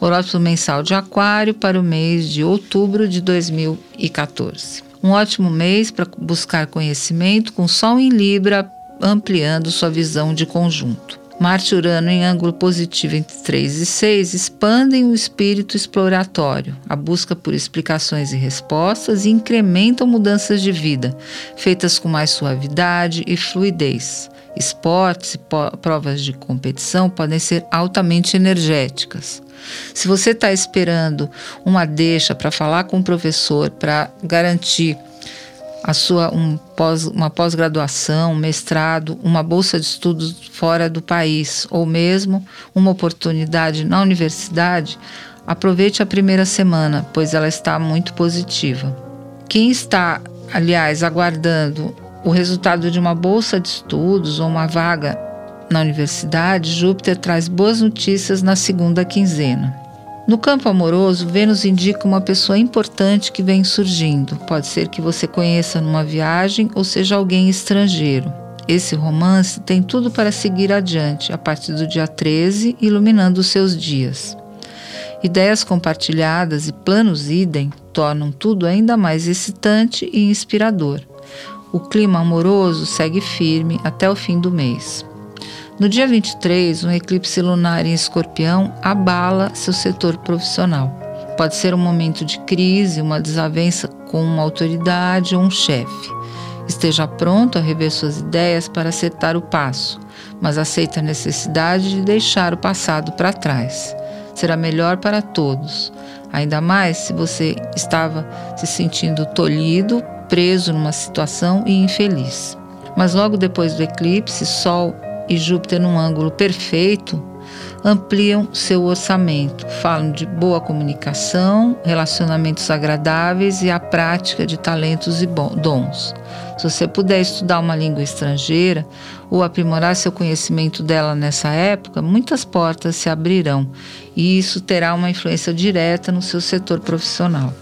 Horóscopo mensal de Aquário para o mês de outubro de 2014. Um ótimo mês para buscar conhecimento com Sol em Libra, ampliando sua visão de conjunto. Marte e Urano em ângulo positivo entre 3 e 6 expandem o espírito exploratório, a busca por explicações e respostas e incrementam mudanças de vida, feitas com mais suavidade e fluidez. Esportes e provas de competição podem ser altamente energéticas. Se você está esperando uma deixa para falar com o professor para garantir a sua um pós, uma pós-graduação, um mestrado, uma bolsa de estudos fora do país ou mesmo uma oportunidade na universidade, aproveite a primeira semana, pois ela está muito positiva. Quem está, aliás, aguardando o resultado de uma bolsa de estudos ou uma vaga na universidade, Júpiter traz boas notícias na segunda quinzena. No campo amoroso, Vênus indica uma pessoa importante que vem surgindo. Pode ser que você conheça numa viagem ou seja alguém estrangeiro. Esse romance tem tudo para seguir adiante a partir do dia 13, iluminando os seus dias. Ideias compartilhadas e planos idem tornam tudo ainda mais excitante e inspirador. O clima amoroso segue firme até o fim do mês. No dia 23, um eclipse lunar em escorpião abala seu setor profissional. Pode ser um momento de crise, uma desavença com uma autoridade ou um chefe. Esteja pronto a rever suas ideias para acertar o passo, mas aceite a necessidade de deixar o passado para trás. Será melhor para todos, ainda mais se você estava se sentindo tolhido, preso numa situação e infeliz. Mas logo depois do eclipse, Sol e Júpiter num ângulo perfeito ampliam seu orçamento, falam de boa comunicação, relacionamentos agradáveis e a prática de talentos e dons. Se você puder estudar uma língua estrangeira ou aprimorar seu conhecimento dela nessa época, muitas portas se abrirão e isso terá uma influência direta no seu setor profissional.